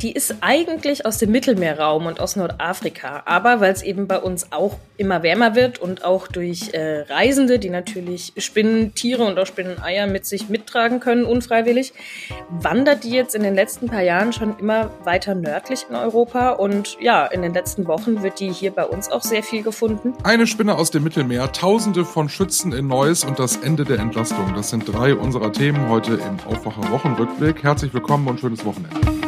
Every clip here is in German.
die ist eigentlich aus dem Mittelmeerraum und aus Nordafrika. Aber weil es eben bei uns auch immer wärmer wird und auch durch äh, Reisende, die natürlich Spinnentiere und auch Spinneneier mit sich mittragen können, unfreiwillig, wandert die jetzt in den letzten paar Jahren schon immer weiter nördlich in Europa. Und ja, in den letzten Wochen wird die hier bei uns auch sehr viel gefunden. Eine Spinne aus dem Mittelmeer, Tausende von Schützen in Neuss und das Ende der Entlastung. Das sind drei unserer Themen heute im Aufwacher Wochenrückblick. Herzlich willkommen und schönes Wochenende.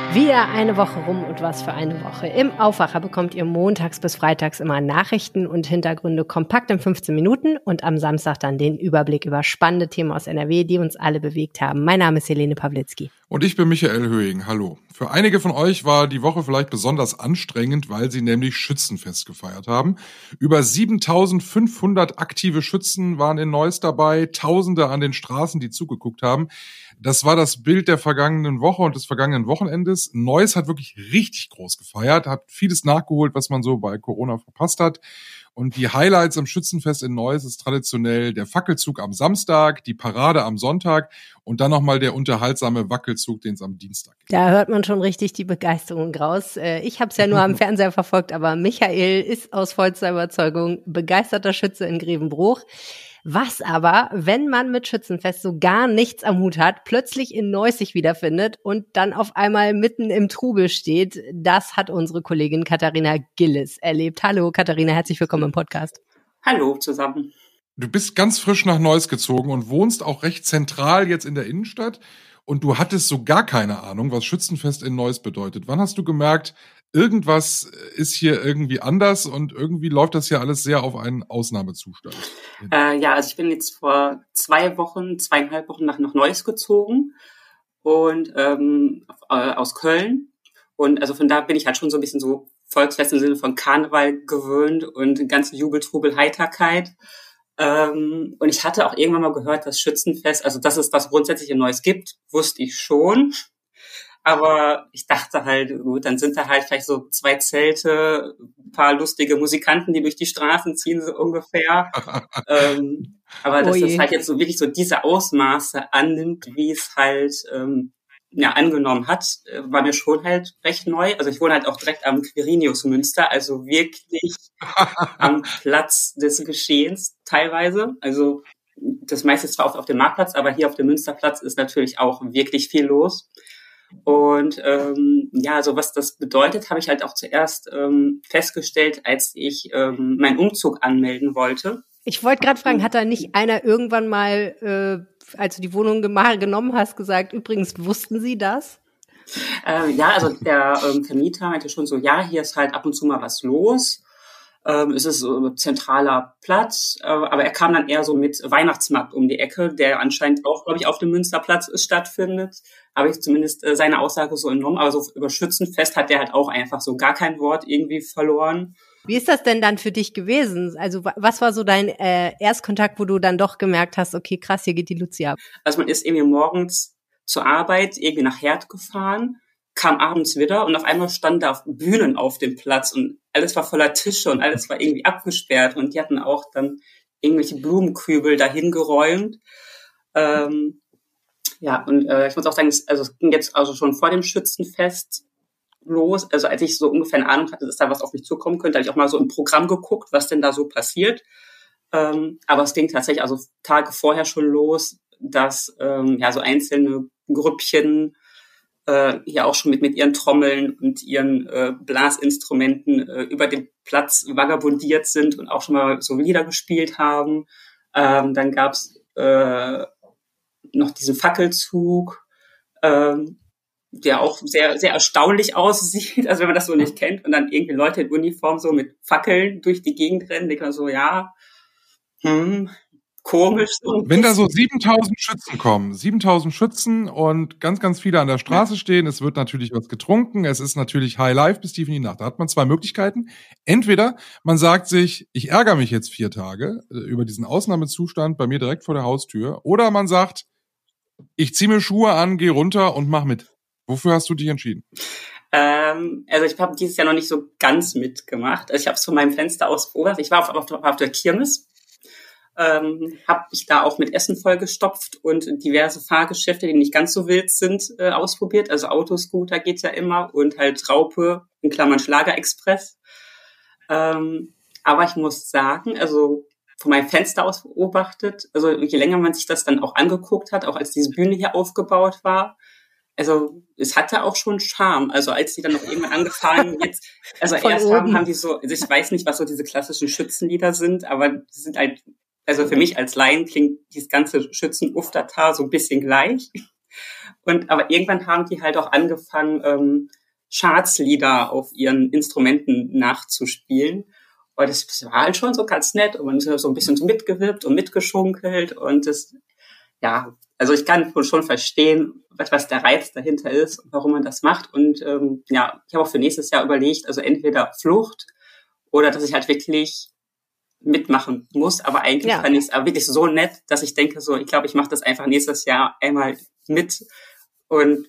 Wieder eine Woche rum und was für eine Woche. Im Aufwacher bekommt ihr montags bis freitags immer Nachrichten und Hintergründe kompakt in 15 Minuten und am Samstag dann den Überblick über spannende Themen aus NRW, die uns alle bewegt haben. Mein Name ist Helene Pawlitzki. Und ich bin Michael Höhing. Hallo. Für einige von euch war die Woche vielleicht besonders anstrengend, weil sie nämlich Schützenfest gefeiert haben. Über 7500 aktive Schützen waren in Neuss dabei, Tausende an den Straßen, die zugeguckt haben. Das war das Bild der vergangenen Woche und des vergangenen Wochenendes. Neuss hat wirklich richtig groß gefeiert, hat vieles nachgeholt, was man so bei Corona verpasst hat. Und die Highlights am Schützenfest in Neuss ist traditionell der Fackelzug am Samstag, die Parade am Sonntag und dann nochmal der unterhaltsame Wackelzug, den es am Dienstag gibt. Da hört man schon richtig die Begeisterung raus. Äh, ich habe es ja nur am Fernseher verfolgt, aber Michael ist aus vollster Überzeugung begeisterter Schütze in Grevenbruch. Was aber, wenn man mit Schützenfest so gar nichts am Hut hat, plötzlich in Neuss sich wiederfindet und dann auf einmal mitten im Trubel steht, das hat unsere Kollegin Katharina Gillis erlebt. Hallo Katharina, herzlich willkommen im Podcast. Hallo zusammen. Du bist ganz frisch nach Neuss gezogen und wohnst auch recht zentral jetzt in der Innenstadt und du hattest so gar keine Ahnung, was Schützenfest in Neuss bedeutet. Wann hast du gemerkt, irgendwas ist hier irgendwie anders und irgendwie läuft das hier alles sehr auf einen Ausnahmezustand. Äh, ja, also ich bin jetzt vor zwei Wochen, zweieinhalb Wochen nach, nach Neuss gezogen und ähm, äh, aus Köln. Und also von da bin ich halt schon so ein bisschen so Volksfest im Sinne von Karneval gewöhnt und ganze Jubel, Trubel, Heiterkeit. Ähm, und ich hatte auch irgendwann mal gehört, dass Schützenfest, also dass es das grundsätzlich in Neuss gibt, wusste ich schon. Aber ich dachte halt, gut, dann sind da halt vielleicht so zwei Zelte, ein paar lustige Musikanten, die durch die Straßen ziehen, so ungefähr. ähm, aber dass das halt jetzt so wirklich so diese Ausmaße annimmt, wie es halt ähm, ja, angenommen hat, äh, war mir schon halt recht neu. Also ich wohne halt auch direkt am Quirinius Münster, also wirklich am Platz des Geschehens teilweise. Also das meiste ist zwar auch auf dem Marktplatz, aber hier auf dem Münsterplatz ist natürlich auch wirklich viel los. Und ähm, ja, so was das bedeutet, habe ich halt auch zuerst ähm, festgestellt, als ich ähm, meinen Umzug anmelden wollte. Ich wollte gerade fragen, hat da nicht einer irgendwann mal, äh, als du die Wohnung genommen hast, gesagt, übrigens wussten Sie das? Äh, ja, also der ähm, Vermieter meinte schon so, ja, hier ist halt ab und zu mal was los. Ähm, es ist so ein zentraler Platz, äh, aber er kam dann eher so mit Weihnachtsmarkt um die Ecke, der anscheinend auch, glaube ich, auf dem Münsterplatz ist, stattfindet. Habe ich zumindest äh, seine Aussage so entnommen. Aber so über Schützenfest hat der halt auch einfach so gar kein Wort irgendwie verloren. Wie ist das denn dann für dich gewesen? Also was war so dein äh, Erstkontakt, wo du dann doch gemerkt hast, okay, krass, hier geht die Lucia ab? Also man ist irgendwie morgens zur Arbeit irgendwie nach Herd gefahren kam abends wieder und auf einmal standen da Bühnen auf dem Platz und alles war voller Tische und alles war irgendwie abgesperrt und die hatten auch dann irgendwelche Blumenkübel dahin geräumt. Ähm, ja, und äh, ich muss auch sagen, also es ging jetzt also schon vor dem Schützenfest los. Also als ich so ungefähr eine Ahnung hatte, dass da was auf mich zukommen könnte, habe ich auch mal so im Programm geguckt, was denn da so passiert. Ähm, aber es ging tatsächlich also Tage vorher schon los, dass ähm, ja so einzelne Grüppchen äh, ja auch schon mit, mit ihren Trommeln und ihren äh, Blasinstrumenten äh, über den Platz vagabundiert sind und auch schon mal so Lieder gespielt haben. Ähm, dann gab's äh, noch diesen Fackelzug, ähm, der auch sehr, sehr erstaunlich aussieht, also wenn man das so nicht kennt und dann irgendwie Leute in Uniform so mit Fackeln durch die Gegend rennen, denkt man so, ja, hm, komisch. Wenn da so 7000 Schützen kommen, 7000 Schützen und ganz, ganz viele an der Straße stehen, es wird natürlich was getrunken, es ist natürlich High Life bis tief in die Nacht. Da hat man zwei Möglichkeiten. Entweder man sagt sich, ich ärgere mich jetzt vier Tage äh, über diesen Ausnahmezustand bei mir direkt vor der Haustür, oder man sagt, ich ziehe mir Schuhe an, gehe runter und mach mit. Wofür hast du dich entschieden? Ähm, also ich habe dieses Jahr noch nicht so ganz mitgemacht. Also ich habe es von meinem Fenster aus beobachtet. Ich war auf, auf, auf der Kirmes Ähm, habe ich da auch mit Essen vollgestopft und diverse Fahrgeschäfte, die nicht ganz so wild sind, äh, ausprobiert. Also Autoscooter geht ja immer und halt Raupe, in Klammern Schlagerexpress. Ähm, aber ich muss sagen, also von meinem Fenster aus beobachtet, also je länger man sich das dann auch angeguckt hat, auch als diese Bühne hier aufgebaut war, also es hatte auch schon Charme. Also als die dann noch irgendwann angefangen jetzt, also Von erst haben, haben die so, also ich weiß nicht, was so diese klassischen Schützenlieder sind, aber die sind halt, also für mich als Laien klingt dieses ganze Schützen-Uftatar so ein bisschen gleich. Und aber irgendwann haben die halt auch angefangen, ähm, Schaatslieder auf ihren Instrumenten nachzuspielen. Und das, das war halt schon so ganz nett und man ist so ein bisschen so mitgewirbt und mitgeschunkelt und das, ja, also ich kann schon verstehen, was, was der Reiz dahinter ist und warum man das macht. Und ähm, ja, ich habe auch für nächstes Jahr überlegt, also entweder Flucht oder dass ich halt wirklich mitmachen muss. Aber eigentlich ja. fand ich es wirklich so nett, dass ich denke, so, ich glaube, ich mache das einfach nächstes Jahr einmal mit und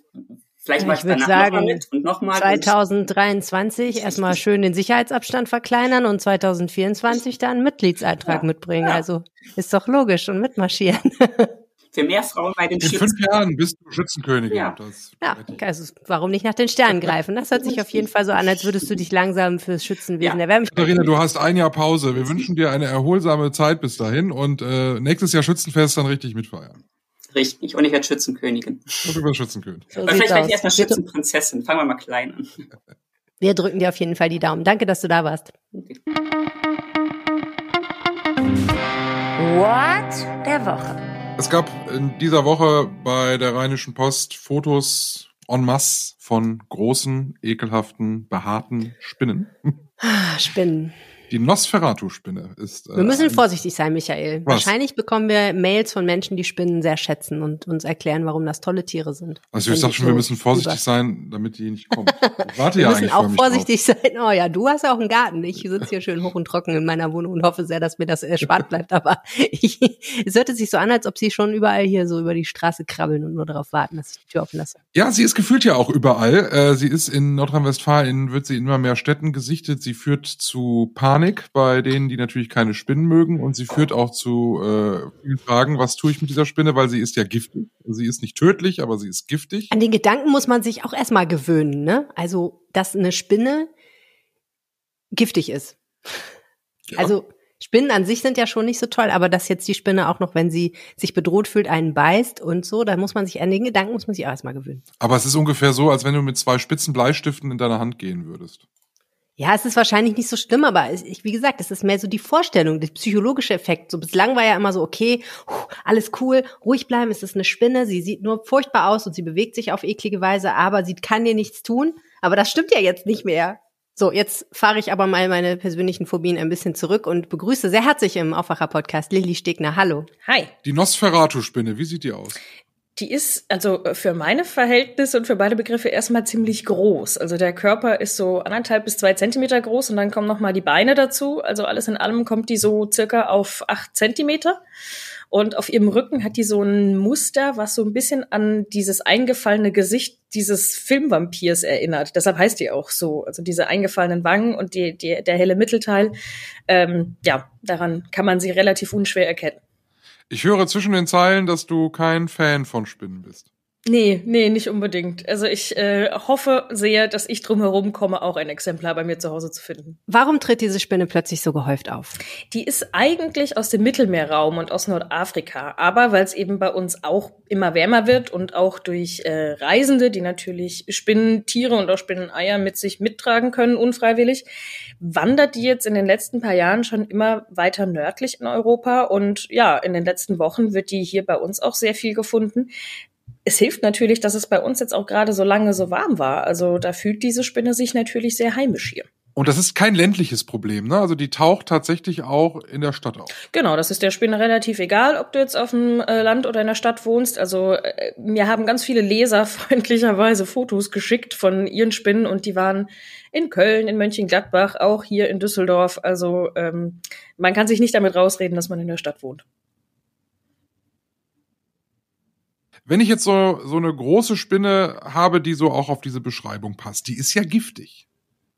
Vielleicht ja, ich würde sagen, noch und noch mal 2023 erstmal schön den Sicherheitsabstand verkleinern und 2024 dann einen Mitgliedseintrag ja, mitbringen. Ja. Also ist doch logisch und mitmarschieren. für mehr Frauen bei den In fünf Jahren bist du Schützenkönigin. Ja, ja also warum nicht nach den Sternen greifen? Das hört sich auf jeden Fall so an, als würdest du dich langsam fürs Schützenwesen ja. erwärmen. Katharina, du hast ein Jahr Pause. Wir wünschen dir eine erholsame Zeit bis dahin und äh, nächstes Jahr Schützenfest dann richtig mitfeiern. Richtig, und ich werde Schützenkönigin. Und du wirst Schützenkönigin. So vielleicht werde ich erstmal Schützenprinzessin. Fangen wir mal klein an. Wir drücken dir auf jeden Fall die Daumen. Danke, dass du da warst. What der Woche. Es gab in dieser Woche bei der Rheinischen Post Fotos en masse von großen, ekelhaften, behaarten Spinnen. Ah, Spinnen. Die Nosferatu-Spinne ist. Äh, wir müssen vorsichtig sein, Michael. Was? Wahrscheinlich bekommen wir Mails von Menschen, die Spinnen sehr schätzen und uns erklären, warum das tolle Tiere sind. Also ich sag schon, so wir müssen vorsichtig über. sein, damit die nicht kommen. Ich warte wir ja müssen eigentlich auch vorsichtig drauf. sein. Oh ja, du hast auch einen Garten. Ich sitze hier schön hoch und trocken in meiner Wohnung und hoffe sehr, dass mir das erspart bleibt. Aber ich, es hört sich so an, als ob sie schon überall hier so über die Straße krabbeln und nur darauf warten, dass ich die Tür offen lasse. Ja, sie ist gefühlt ja auch überall. Äh, sie ist in Nordrhein-Westfalen, wird sie in immer mehr Städten gesichtet. Sie führt zu Panik bei den denen, die natürlich keine Spinnen mögen. Und sie führt auch zu äh, vielen Fragen, was tue ich mit dieser Spinne, weil sie ist ja giftig. Sie ist nicht tödlich, aber sie ist giftig. An den Gedanken muss man sich auch erstmal gewöhnen, ne? Also, dass eine Spinne giftig ist. Ja. Also, Spinnen an sich sind ja schon nicht so toll, aber dass jetzt die Spinne auch noch, wenn sie sich bedroht fühlt, einen beißt und so, da muss man sich an den Gedanken muss man sich auch erstmal gewöhnen. Aber es ist ungefähr so, als wenn du mit zwei spitzen Bleistiften in deiner Hand gehen würdest. Ja, es ist wahrscheinlich nicht so schlimm, aber ich, wie gesagt, es ist mehr so die Vorstellung, der psychologische Effekt. So bislang war ja immer so, okay, alles cool, ruhig bleiben, es ist eine Spinne, sie sieht nur furchtbar aus und sie bewegt sich auf eklige Weise, aber sie kann dir nichts tun. Aber das stimmt ja jetzt nicht mehr. So, jetzt fahre ich aber mal meine persönlichen Phobien ein bisschen zurück und begrüße sehr herzlich im Aufwacher-Podcast Lilly Stegner. Hallo. Hi. Die Nosferatu-Spinne, wie sieht die aus? Die ist also äh, für meine Verhältnisse und für beide Begriffe erstmal ziemlich groß. Also der Körper ist so anderthalb bis zwei Zentimeter groß und dann kommen noch mal die Beine dazu. Also alles in allem kommt die so circa auf acht Zentimeter. Und auf ihrem Rücken hat die so ein Muster, was so ein bisschen an dieses eingefallene Gesicht dieses Filmvampirs erinnert. Deshalb heißt die auch so. Also diese eingefallenen Wangen und die, die, der helle Mittelteil. Ähm, ja, daran kann man sie relativ unschwer erkennen. Ich höre zwischen den Zeilen, dass du kein Fan von Spinnen bist. Nee, nee, nicht unbedingt. Also ich äh, hoffe sehr, dass ich drum herum komme, auch ein Exemplar bei mir zu Hause zu finden. Warum tritt diese Spinne plötzlich so gehäuft auf? Die ist eigentlich aus dem Mittelmeerraum und aus Nordafrika, aber weil es eben bei uns auch immer wärmer wird und auch durch äh, Reisende, die natürlich Spinnentiere und auch Spinneneier mit sich mittragen können, unfreiwillig, wandert die jetzt in den letzten paar Jahren schon immer weiter nördlich in Europa und ja, in den letzten Wochen wird die hier bei uns auch sehr viel gefunden es hilft natürlich, dass es bei uns jetzt auch gerade so lange so warm war. Also da fühlt diese Spinne sich natürlich sehr heimisch hier. Und das ist kein ländliches Problem, ne? Also die taucht tatsächlich auch in der Stadt auf. Genau, das ist der Spinne relativ egal, ob du jetzt auf dem äh, Land oder in der Stadt wohnst. Also äh, mir haben ganz viele Leser freundlicherweise Fotos geschickt von ihren Spinnen und die waren in Köln, in Mönchengladbach, auch hier in Düsseldorf. Also ähm, man kann sich nicht damit rausreden, dass man in der Stadt wohnt. Wenn ich jetzt so, so eine große Spinne habe, die so auch auf diese Beschreibung passt, die ist ja giftig.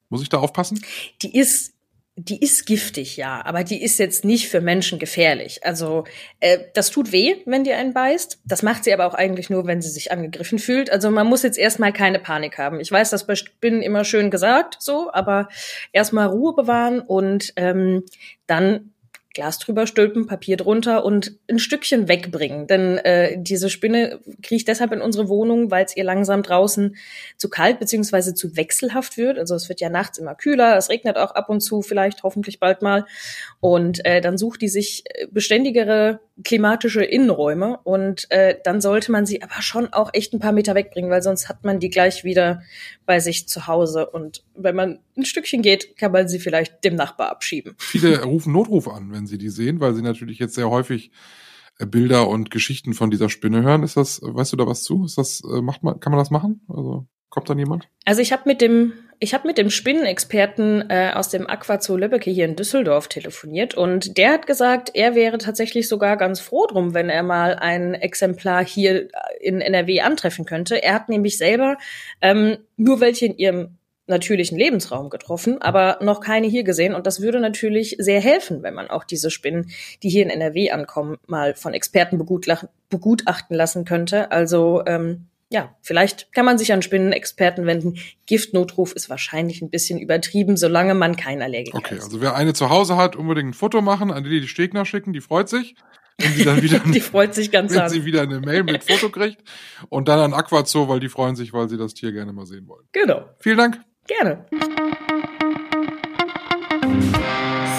Muss ich da aufpassen? Die ist die ist giftig, ja, aber die ist jetzt nicht für Menschen gefährlich. Also äh, das tut weh, wenn die einen beißt. Das macht sie aber auch eigentlich nur, wenn sie sich angegriffen fühlt. Also man muss jetzt erstmal keine Panik haben. Ich weiß, das bei Spinnen immer schön gesagt, so, aber erstmal Ruhe bewahren und ähm, dann Glas drüber stülpen, Papier drunter und ein Stückchen wegbringen. Denn äh, diese Spinne kriecht deshalb in unsere Wohnung, weil es ihr langsam draußen zu kalt beziehungsweise zu wechselhaft wird. Also es wird ja nachts immer kühler, es regnet auch ab und zu, vielleicht hoffentlich bald mal. Und äh, dann sucht die sich äh, beständigere klimatische Innenräume und äh, dann sollte man sie aber schon auch echt ein paar Meter wegbringen, weil sonst hat man die gleich wieder bei sich zu Hause. Und wenn man ein Stückchen geht, kann man sie vielleicht dem Nachbar abschieben. Viele rufen Notruf an, wenn sie die sehen, weil sie natürlich jetzt sehr häufig äh, Bilder und Geschichten von dieser Spinne hören. Ist das, weißt du da was zu? Ist das, äh, macht man, kann man das machen? Also kommt dann jemand? Also ich habe mit dem, ich habe mit dem Spinnenexperten äh, aus dem Aquazoo Lübbecke hier in Düsseldorf telefoniert und der hat gesagt, er wäre tatsächlich sogar ganz froh drum, wenn er mal ein Exemplar hier in NRW antreffen könnte. Er hat nämlich selber ähm, nur welche in ihrem natürlichen Lebensraum getroffen, aber noch keine hier gesehen. Und das würde natürlich sehr helfen, wenn man auch diese Spinnen, die hier in NRW ankommen, mal von Experten begutachten lassen könnte. Also ähm, ja, vielleicht kann man sich an Spinnenexperten wenden. Giftnotruf ist wahrscheinlich ein bisschen übertrieben, solange man kein Allergiker okay, ist. Okay, also wer eine zu Hause hat, unbedingt ein Foto machen, an die die Stegner schicken, die freut sich. Wenn sie dann wieder, die freut sich ganz wenn an. sie wieder eine Mail mit Foto kriegt. Und dann an Aquazoo, weil die freuen sich, weil sie das Tier gerne mal sehen wollen. Genau. Vielen Dank. Gerne.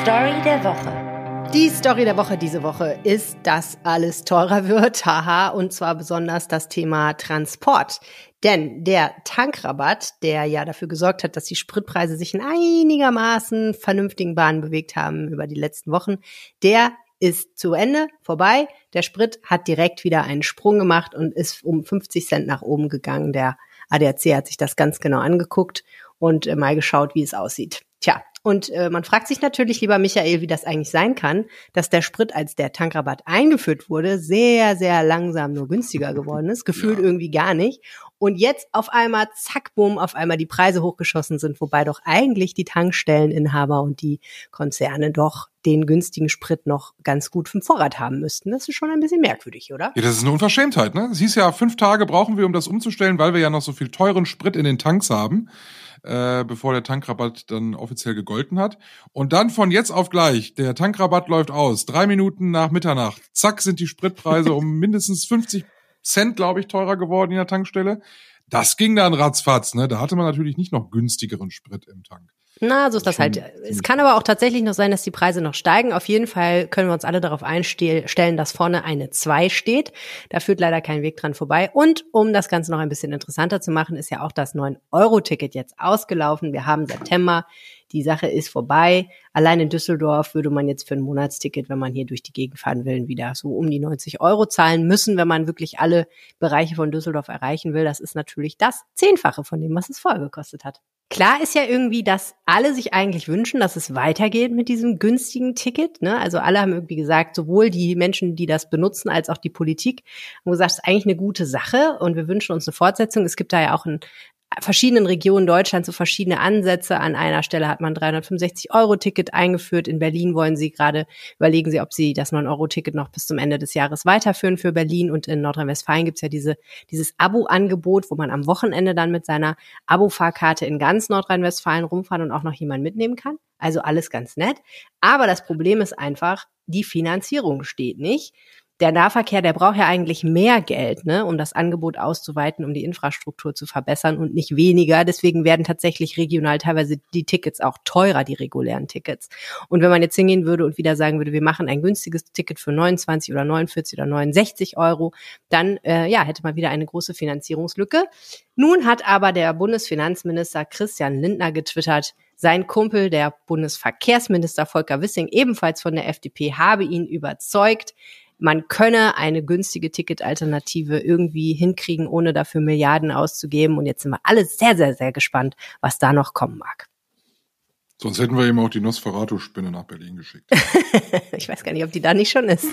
Story der Woche. Die Story der Woche diese Woche ist, dass alles teurer wird, haha, und zwar besonders das Thema Transport. Denn der Tankrabatt, der ja dafür gesorgt hat, dass die Spritpreise sich in einigermaßen vernünftigen Bahnen bewegt haben über die letzten Wochen, der ist zu Ende, vorbei. Der Sprit hat direkt wieder einen Sprung gemacht und ist um 50 Cent nach oben gegangen. Der ADAC hat sich das ganz genau angeguckt und äh, mal geschaut, wie es aussieht. Tja, und äh, man fragt sich natürlich, lieber Michael, wie das eigentlich sein kann, dass der Sprit, als der Tankrabatt eingeführt wurde, sehr, sehr langsam nur günstiger geworden ist, gefühlt ja. irgendwie gar nicht. Und jetzt auf einmal, zack, bumm, auf einmal die Preise hochgeschossen sind, wobei doch eigentlich die Tankstelleninhaber und die Konzerne doch den günstigen Sprit noch ganz gut vom Vorrat haben müssten. Das ist schon ein bisschen merkwürdig, oder? Ja, das ist eine Unverschämtheit, ne? Es hieß ja, fünf Tage brauchen wir, um das umzustellen, weil wir ja noch so viel teuren Sprit in den Tanks haben äh, bevor der Tankrabatt dann offiziell gegolten hat. Und dann von jetzt auf gleich, der Tankrabatt läuft aus, drei Minuten nach Mitternacht, zack, sind die Spritpreise um mindestens 50 Cent, glaube ich, teurer geworden in der Tankstelle. Das ging dann ratzfatz, ne? Da hatte man natürlich nicht noch günstigeren Sprit im Tank. Na, so ist das halt. Es kann aber auch tatsächlich noch sein, dass die Preise noch steigen. Auf jeden Fall können wir uns alle darauf einstellen, dass vorne eine 2 steht. Da führt leider kein Weg dran vorbei. Und um das Ganze noch ein bisschen interessanter zu machen, ist ja auch das 9-Euro-Ticket jetzt ausgelaufen. Wir haben September. Die Sache ist vorbei. Allein in Düsseldorf würde man jetzt für ein Monatsticket, wenn man hier durch die Gegend fahren will, wieder so um die 90 Euro zahlen müssen, wenn man wirklich alle Bereiche von Düsseldorf erreichen will. Das ist natürlich das Zehnfache von dem, was es vorher gekostet hat. Klar ist ja irgendwie, dass alle sich eigentlich wünschen, dass es weitergeht mit diesem günstigen Ticket. Ne? Also alle haben irgendwie gesagt, sowohl die Menschen, die das benutzen, als auch die Politik, haben gesagt, es ist eigentlich eine gute Sache und wir wünschen uns eine Fortsetzung. Es gibt da ja auch ein verschiedenen Regionen Deutschlands so verschiedene Ansätze. An einer Stelle hat man 365 Euro Ticket eingeführt. In Berlin wollen sie gerade, überlegen sie, ob sie das 9 Euro Ticket noch bis zum Ende des Jahres weiterführen für Berlin. Und in Nordrhein-Westfalen gibt's ja diese, dieses Abo-Angebot, wo man am Wochenende dann mit seiner Abo-Fahrkarte in ganz Nordrhein-Westfalen rumfahren und auch noch jemanden mitnehmen kann. Also alles ganz nett. Aber das Problem ist einfach, die Finanzierung steht nicht der Nahverkehr, der braucht ja eigentlich mehr Geld, ne, um das Angebot auszuweiten, um die Infrastruktur zu verbessern und nicht weniger. Deswegen werden tatsächlich regional teilweise die Tickets auch teurer, die regulären Tickets. Und wenn man jetzt hingehen würde und wieder sagen würde, wir machen ein günstiges Ticket für 29 oder 49 oder 69 Euro, dann äh, ja, hätte man wieder eine große Finanzierungslücke. Nun hat aber der Bundesfinanzminister Christian Lindner getwittert, sein Kumpel, der Bundesverkehrsminister Volker Wissing, ebenfalls von der FDP, habe ihn überzeugt, man könne eine günstige Ticketalternative irgendwie hinkriegen, ohne dafür Milliarden auszugeben. Und jetzt sind wir alle sehr, sehr, sehr gespannt, was da noch kommen mag. Sonst hätten wir ihm auch die Nosferatu-Spinne nach Berlin geschickt. ich weiß gar nicht, ob die da nicht schon ist.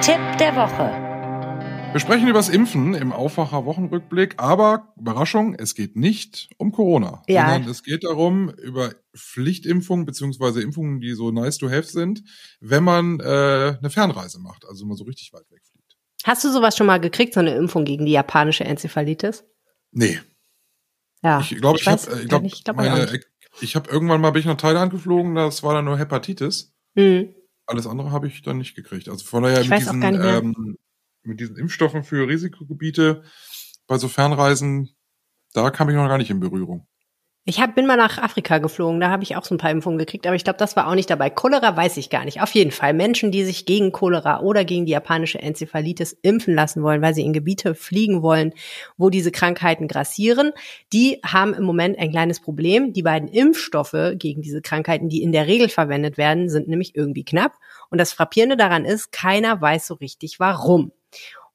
Tipp der Woche. Wir sprechen über das Impfen im Aufwacher-Wochenrückblick, aber Überraschung, es geht nicht um Corona, Ja. sondern es geht darum, über Pflichtimpfungen beziehungsweise Impfungen, die so nice to have sind, wenn man äh, eine Fernreise macht, also mal so richtig weit wegfliegt. Hast du sowas schon mal gekriegt, so eine Impfung gegen die japanische Enzephalitis? Nee, Ja. ich glaube, ich, habe ich glaube, nicht, ich glaub auch meine, nicht. ich habe irgendwann mal bin ich nach Thailand geflogen, das war dann nur Hepatitis. Hm. Alles andere habe ich dann nicht gekriegt. Also von daher Ich mit diesen, ähm, mit diesen Impfstoffen für Risikogebiete bei so Fernreisen, da kam ich noch gar nicht in Berührung. Ich hab, bin mal nach Afrika geflogen, da habe ich auch so ein paar Impfungen gekriegt, aber ich glaube, das war auch nicht dabei. Cholera weiß ich gar nicht. Auf jeden Fall Menschen, die sich gegen Cholera oder gegen die japanische Enzephalitis impfen lassen wollen, weil sie in Gebiete fliegen wollen, wo diese Krankheiten grassieren, die haben im Moment ein kleines Problem. Die beiden Impfstoffe gegen diese Krankheiten, die in der Regel verwendet werden, sind nämlich irgendwie knapp. Und das Frappierende daran ist, keiner weiß so richtig warum.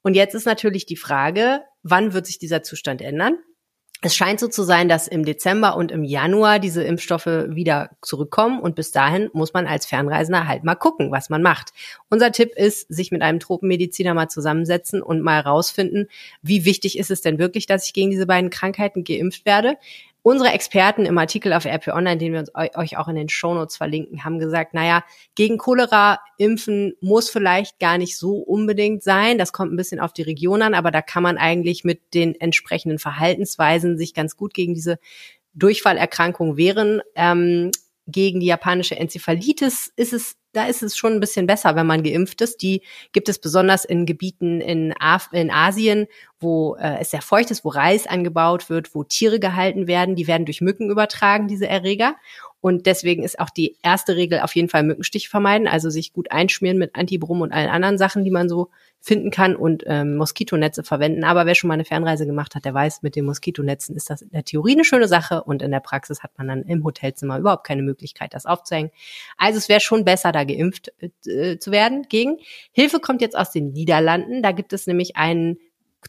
Und jetzt ist natürlich die Frage, wann wird sich dieser Zustand ändern? Es scheint so zu sein, dass im Dezember und im Januar diese Impfstoffe wieder zurückkommen und bis dahin muss man als Fernreisender halt mal gucken, was man macht. Unser Tipp ist, sich mit einem Tropenmediziner mal zusammensetzen und mal rausfinden, wie wichtig ist es denn wirklich, dass ich gegen diese beiden Krankheiten geimpft werde. Unsere Experten im Artikel auf RP Online, den wir uns, euch auch in den Shownotes verlinken, haben gesagt, naja, gegen Cholera impfen muss vielleicht gar nicht so unbedingt sein. Das kommt ein bisschen auf die Region an, aber da kann man eigentlich mit den entsprechenden Verhaltensweisen sich ganz gut gegen diese Durchfallerkrankung wehren. Ähm, gegen die japanische Enzephalitis ist es, da ist es schon ein bisschen besser, wenn man geimpft ist. Die gibt es besonders in Gebieten in, Af in Asien, wo äh, es sehr feucht ist, wo Reis angebaut wird, wo Tiere gehalten werden. Die werden durch Mücken übertragen, diese Erreger. Und deswegen ist auch die erste Regel auf jeden Fall Mückenstich vermeiden, also sich gut einschmieren mit Antibrum und allen anderen Sachen, die man so finden kann und ähm, Moskitonetze verwenden. Aber wer schon mal eine Fernreise gemacht hat, der weiß, mit den Moskitonetzen ist das in der Theorie eine schöne Sache und in der Praxis hat man dann im Hotelzimmer überhaupt keine Möglichkeit, das aufzuhängen. Also es wäre schon besser, da geimpft äh, zu werden gegen. Hilfe kommt jetzt aus den Niederlanden. Da gibt es nämlich einen,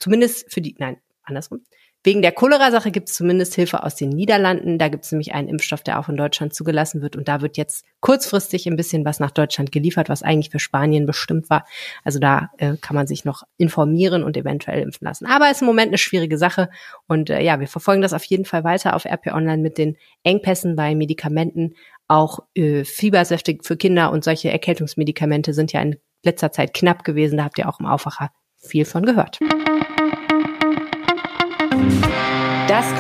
zumindest für die, nein, andersrum. Wegen der Cholera-Sache gibt es zumindest Hilfe aus den Niederlanden. Da gibt es nämlich einen Impfstoff, der auch in Deutschland zugelassen wird. Und da wird jetzt kurzfristig ein bisschen was nach Deutschland geliefert, was eigentlich für Spanien bestimmt war. Also da äh, kann man sich noch informieren und eventuell impfen lassen. Aber es ist im Moment eine schwierige Sache. Und äh, ja, wir verfolgen das auf jeden Fall weiter auf RP Online mit den Engpässen bei Medikamenten. Auch äh, Fiebersäfte für Kinder und solche Erkältungsmedikamente sind ja in letzter Zeit knapp gewesen. Da habt ihr auch im Aufwacher viel von gehört.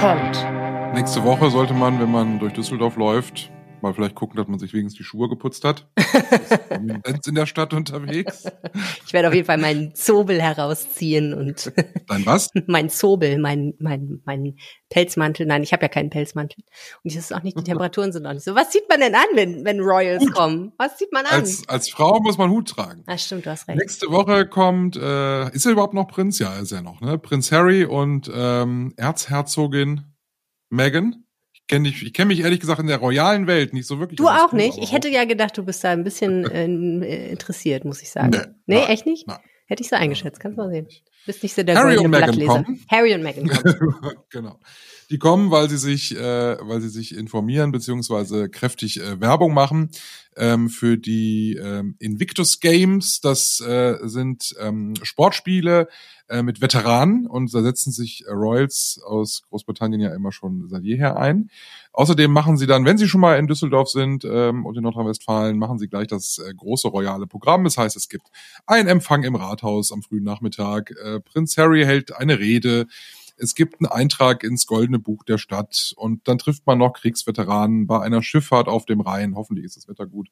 Kommt. Nächste Woche sollte man, wenn man durch Düsseldorf läuft, mal vielleicht gucken, dass man sich wenigstens die Schuhe geputzt hat. Sind in der Stadt unterwegs. Ich werde auf jeden Fall meinen Zobel herausziehen und Dein was? mein Zobel, mein, mein, mein Pelzmantel. Nein, ich habe ja keinen Pelzmantel. Und das ist auch nicht, die Temperaturen sind auch nicht so. Was zieht man denn an, wenn, wenn Royals Hut. kommen? Was zieht man an? Als, als Frau muss man Hut tragen. ah, stimmt, du hast recht. Nächste Woche kommt, äh, ist er überhaupt noch Prinz? Ja, ist er noch, ne? Prinz Harry und ähm, Erzherzogin Meghan. Ich kenne ich kenn mich ehrlich gesagt in der royalen Welt nicht so wirklich. Du auch nicht? aber Ich hätte ja gedacht, du bist da ein bisschen äh, interessiert, muss ich sagen. Nee, Nee, nein, echt nicht? nein. Hätte ich so eingeschätzt, kannst du mal sehen. Bist nicht so der Harry goldene Blattleser. Harry und Meghan kommen. genau. Die kommen, weil sie sich, äh, weil sie sich informieren beziehungsweise kräftig äh, Werbung machen ähm, für die ähm, Invictus Games. Das äh, sind ähm, Sportspiele äh, mit Veteranen und da setzen sich Royals aus Großbritannien ja immer schon seit jeher ein. Außerdem machen sie dann, wenn sie schon mal in Düsseldorf sind ähm, und in Nordrhein-Westfalen, machen sie gleich das äh, große royale Programm. Das heißt, es gibt einen Empfang im Rathaus am frühen Nachmittag. Äh, Prinz Harry hält eine Rede. Es gibt einen Eintrag ins Goldene Buch der Stadt und dann trifft man noch Kriegsveteranen bei einer Schifffahrt auf dem Rhein. Hoffentlich ist das Wetter gut.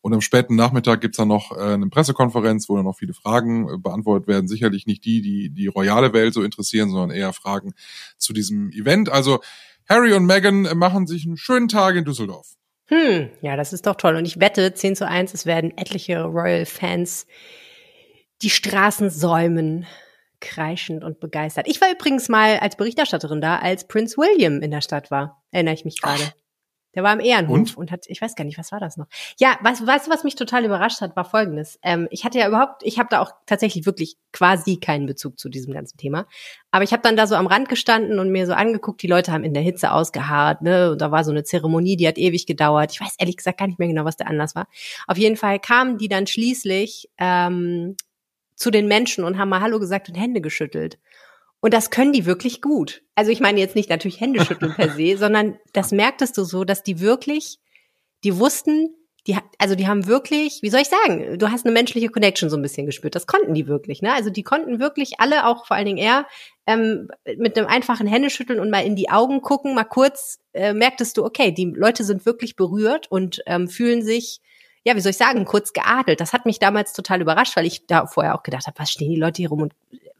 Und am späten Nachmittag gibt's dann noch äh, eine Pressekonferenz, wo dann noch viele Fragen äh, beantwortet werden. Sicherlich nicht die, die die royale Welt so interessieren, sondern eher Fragen zu diesem Event. Also Harry und Meghan machen sich einen schönen Tag in Düsseldorf. Hm, ja, das ist doch toll. Und ich wette, 10 zu 1, es werden etliche Royal-Fans die Straßen säumen, kreischend und begeistert. Ich war übrigens mal als Berichterstatterin da, als Prince William in der Stadt war. Erinnere ich mich gerade. Der war im Ehrenhof und? Und? hat, ich weiß gar nicht, was war das noch? Ja, weißt, weißt du, was mich total überrascht hat, war folgendes. Ähm, ich hatte ja überhaupt, ich habe da auch tatsächlich wirklich quasi keinen Bezug zu diesem ganzen Thema. Aber ich habe dann da so am Rand gestanden und mir so angeguckt, die Leute haben in der Hitze ausgeharrt, ne? Und da war so eine Zeremonie, die hat ewig gedauert. Ich weiß ehrlich gesagt gar nicht mehr genau, was der Anlass war. Auf jeden Fall kamen die dann schließlich ähm, zu den Menschen und haben mal Hallo gesagt und Hände geschüttelt. Und das können die wirklich gut. Also ich meine jetzt nicht natürlich Hände schütteln per se, sondern das merktest du so, dass die wirklich, die wussten, die, also die haben wirklich, wie soll ich sagen, du hast eine menschliche Connection so ein bisschen gespürt. Das konnten die wirklich, ne? Also die konnten wirklich alle, auch vor allen Dingen er, ähm, mit einem einfachen Händeschütteln und mal in die Augen gucken, mal kurz, äh, merktest du, okay, die Leute sind wirklich berührt und ähm, fühlen sich ja, wie soll ich sagen, kurz geadelt. Das hat mich damals total überrascht, weil ich da vorher auch gedacht habe, was stehen die Leute hier rum und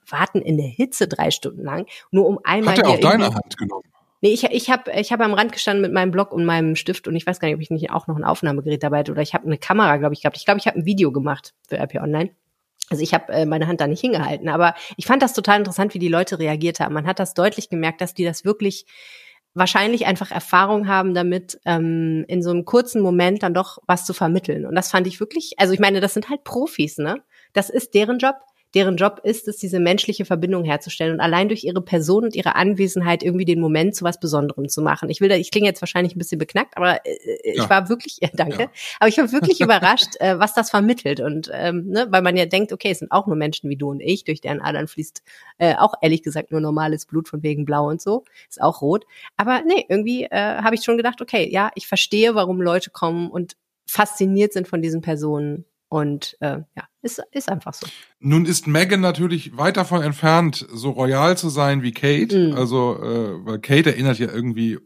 warten in der Hitze drei Stunden lang, nur um einmal. Hat er auch deine Hand genommen? Nee, ich, ich habe ich hab am Rand gestanden mit meinem Block und meinem Stift und ich weiß gar nicht, ob ich nicht auch noch ein Aufnahmegerät dabei hatte oder ich habe eine Kamera, glaube ich, gehabt. Ich glaube, ich habe ein Video gemacht für RP Online. Also ich habe äh, meine Hand da nicht hingehalten, aber ich fand das total interessant, wie die Leute reagiert haben. Man hat das deutlich gemerkt, dass die das wirklich wahrscheinlich einfach Erfahrung haben damit, ähm, in so einem kurzen Moment dann doch was zu vermitteln. Und das fand ich wirklich, also ich meine, das sind halt Profis, ne? Das ist deren Job deren Job ist es, diese menschliche Verbindung herzustellen und allein durch ihre Person und ihre Anwesenheit irgendwie den Moment zu was Besonderem zu machen. Ich will da, ich klinge jetzt wahrscheinlich ein bisschen beknackt, aber äh, äh ja. ich war wirklich, ja, danke, ja. aber ich war wirklich überrascht, äh, was das vermittelt und ähm, ne, weil man ja denkt, okay, es sind auch nur Menschen wie du und ich, durch deren Adern fließt äh, auch ehrlich gesagt nur normales Blut von wegen Blau und so, ist auch rot. Aber nee, irgendwie äh, habe ich schon gedacht, okay, ja, ich verstehe, warum Leute kommen und fasziniert sind von diesen Personen und äh, ja, ist, ist einfach so. Nun ist Megan natürlich weit davon entfernt, so royal zu sein wie Kate. Mhm. Also, äh, weil Kate erinnert ja irgendwie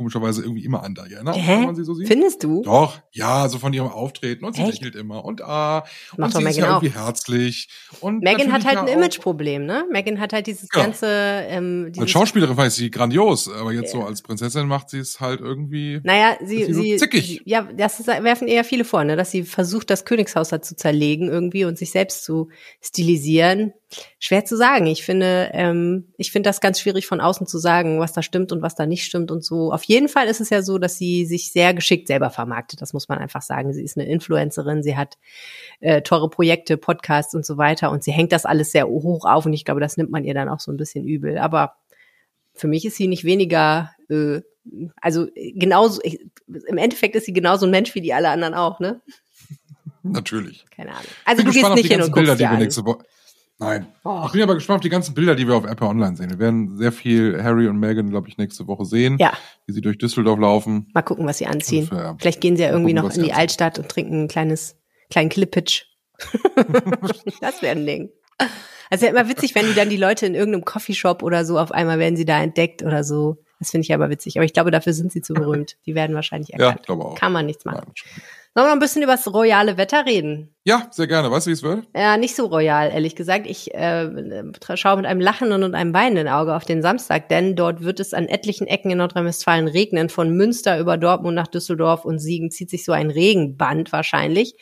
komischerweise irgendwie immer an Diana, Hä? wenn man sie so sieht. Findest du? Doch, ja, so von ihrem Auftreten und sie Echt? lächelt immer und ah, Macht und sie ist ja irgendwie herzlich. Und Megan hat halt ein Imageproblem, ne? Megan hat halt dieses ja. ganze ähm, dieses Als Schauspielerin weiß sie grandios, aber jetzt ja. so als Prinzessin macht sie es halt irgendwie Naja, sie, sie, sie so zickig. ja, das ist, werfen eher viele vor, ne, dass sie versucht das Königshaus halt zu zerlegen irgendwie und sich selbst zu stilisieren Schwer zu sagen. Ich finde, ähm, ich finde das ganz schwierig von außen zu sagen, was da stimmt und was da nicht stimmt und so. Auf jeden Fall ist es ja so, dass sie sich sehr geschickt selber vermarktet. Das muss man einfach sagen. Sie ist eine Influencerin, sie hat äh, teure Projekte, Podcasts und so weiter und sie hängt das alles sehr hoch auf und ich glaube, das nimmt man ihr dann auch so ein bisschen übel. Aber für mich ist sie nicht weniger, äh, also genauso, ich, im Endeffekt ist sie genauso ein Mensch wie die alle anderen auch, ne? Natürlich. Keine Ahnung. Also du gehst nicht hin und Bilder, guckst die wir nächste Woche Nein. Och. Ich bin aber gespannt auf die ganzen Bilder, die wir auf Apple Online sehen. Wir werden sehr viel Harry und Meghan, glaube ich, nächste Woche sehen. Ja. Wie sie durch Düsseldorf laufen. Mal gucken, was sie anziehen. Für, Vielleicht gehen sie ja irgendwie gucken, noch in die Altstadt und trinken ein kleines, kleinen Klippitsch. das wäre ein Ding. Also ja immer witzig, wenn die dann die Leute in irgendeinem Coffeeshop oder so auf einmal werden sie da entdeckt oder so. Das finde ich aber witzig. Aber ich glaube, dafür sind sie zu berühmt. Die werden wahrscheinlich erkannt. Ja, glaube auch. Kann man nichts machen. Nein. Sollen wir noch ein bisschen über das royale Wetter reden? Ja, sehr gerne. Weißt du, wie es wird? Ja, nicht so royal, ehrlich gesagt. Ich äh, schaue mit einem lachenden und einem weinenden Auge auf den Samstag, denn dort wird es an etlichen Ecken in Nordrhein-Westfalen regnen. Von Münster über Dortmund nach Düsseldorf und Siegen zieht sich so ein Regenband wahrscheinlich,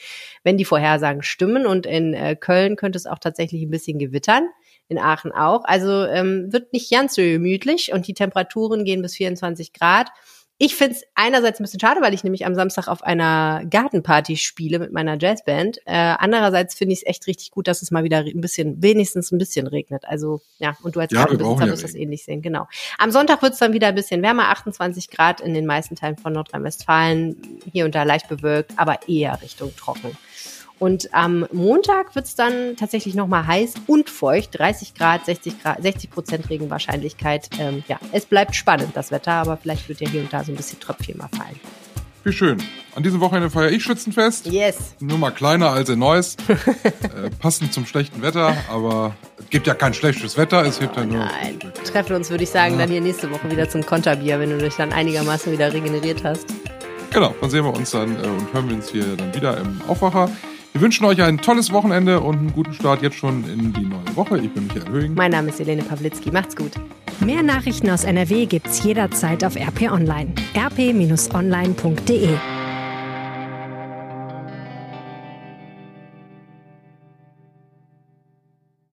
wenn die Vorhersagen stimmen. Und in äh, Köln könnte es auch tatsächlich ein bisschen gewittern in Aachen auch. Also ähm, wird nicht ganz so gemütlich und die Temperaturen gehen bis 24 Grad. Ich finde es einerseits ein bisschen schade, weil ich nämlich am Samstag auf einer Gartenparty spiele mit meiner Jazzband. Äh, andererseits finde ich es echt richtig gut, dass es mal wieder ein bisschen, wenigstens ein bisschen regnet. Also ja, und du als ja, Gartenbesitzer ja wirst das ähnlich sehen, genau. Am Sonntag wird es dann wieder ein bisschen wärmer, 28 Grad in den meisten Teilen von Nordrhein-Westfalen, hier und da leicht bewölkt, aber eher Richtung trocken. Und am Montag wird es dann tatsächlich nochmal heiß und feucht, 30 Grad, 60 Grad, 60 Prozent Regenwahrscheinlichkeit. Ähm, ja, es bleibt spannend, das Wetter, aber vielleicht wird ja hier und da so ein bisschen Tröpfchen mal fallen. Wie schön. An diesem Wochenende feiere ich Schützenfest. Yes. Nur mal kleiner als in Neuss. äh, passend zum schlechten Wetter, aber es gibt ja kein schlechtes Wetter, es gibt ja nur. Nein. Treffen uns, würde ich sagen, ja. dann hier nächste Woche wieder zum Konterbier, wenn du dich dann einigermaßen wieder regeneriert hast. Genau, dann sehen wir uns dann äh, und hören wir uns hier dann wieder im Aufwacher. Wir wünschen euch ein tolles Wochenende und einen guten Start jetzt schon in die neue Woche. Ich bin Michael Höhing. Mein Name ist Helene Pawlitzki. Macht's gut. Mehr Nachrichten aus NRW gibt's jederzeit auf RP Online. rp-online.de